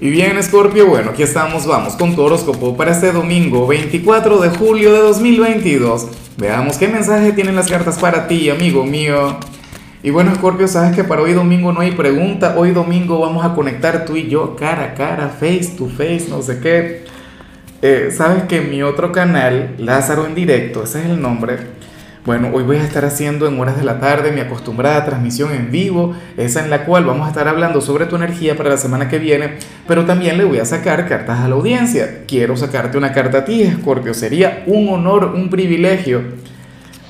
Y bien, Scorpio, bueno, aquí estamos, vamos con tu horóscopo para este domingo 24 de julio de 2022. Veamos qué mensaje tienen las cartas para ti, amigo mío. Y bueno, Scorpio, sabes que para hoy domingo no hay pregunta. Hoy domingo vamos a conectar tú y yo cara a cara, face to face, no sé qué. Eh, sabes que mi otro canal, Lázaro en directo, ese es el nombre, bueno, hoy voy a estar haciendo en horas de la tarde mi acostumbrada transmisión en vivo, esa en la cual vamos a estar hablando sobre tu energía para la semana que viene, pero también le voy a sacar cartas a la audiencia. Quiero sacarte una carta a ti, Scorpio, sería un honor, un privilegio.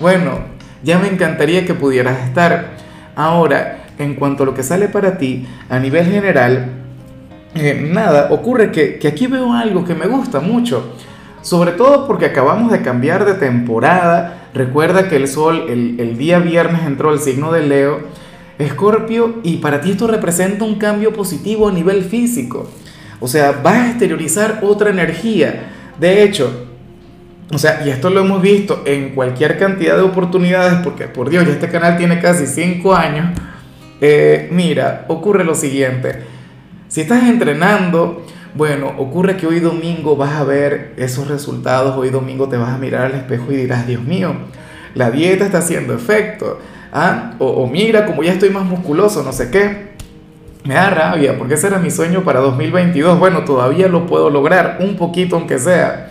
Bueno, ya me encantaría que pudieras estar. Ahora, en cuanto a lo que sale para ti, a nivel general, eh, nada, ocurre que, que aquí veo algo que me gusta mucho sobre todo porque acabamos de cambiar de temporada. Recuerda que el sol el, día viernes entró al signo de Leo, Escorpio, y para ti esto representa un cambio positivo a nivel físico. O sea, vas a exteriorizar otra energía. De hecho, o sea, y esto lo hemos visto en cualquier cantidad de oportunidades, porque por Dios, ya este canal tiene casi 5 años. Eh, mira, ocurre lo siguiente. Si estás entrenando, bueno, ocurre que hoy domingo vas a ver esos resultados, hoy domingo te vas a mirar al espejo y dirás, Dios mío, la dieta está haciendo efecto. ¿Ah? O, mira, como ya estoy más musculoso, no sé qué. Me da rabia, porque ese era mi sueño para 2022. Bueno, todavía lo puedo lograr, un poquito aunque sea.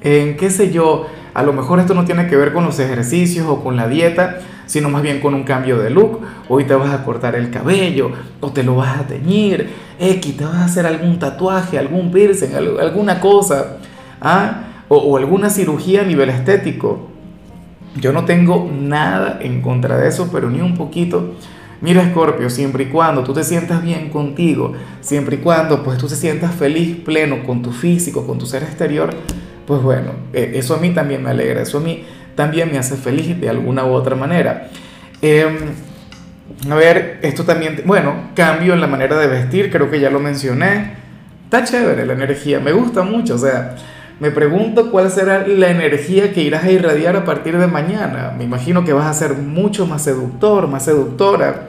En qué sé yo, a lo mejor esto no tiene que ver con los ejercicios o con la dieta, sino más bien con un cambio de look. Hoy te vas a cortar el cabello o te lo vas a teñir, X, te vas a hacer algún tatuaje, algún piercing, alguna cosa, ¿ah? o, alguna cirugía a nivel estético. Yo no tengo nada en contra de eso, pero ni un poquito. Mira, Scorpio, siempre y cuando tú te sientas bien contigo, siempre y cuando pues tú te sientas feliz, pleno con tu físico, con tu ser exterior, pues bueno, eh, eso a mí también me alegra, eso a mí también me hace feliz de alguna u otra manera. Em, a ver, esto también, bueno, cambio en la manera de vestir, creo que ya lo mencioné. Está chévere la energía, me gusta mucho, o sea, me pregunto cuál será la energía que irás a irradiar a partir de mañana. Me imagino que vas a ser mucho más seductor, más seductora.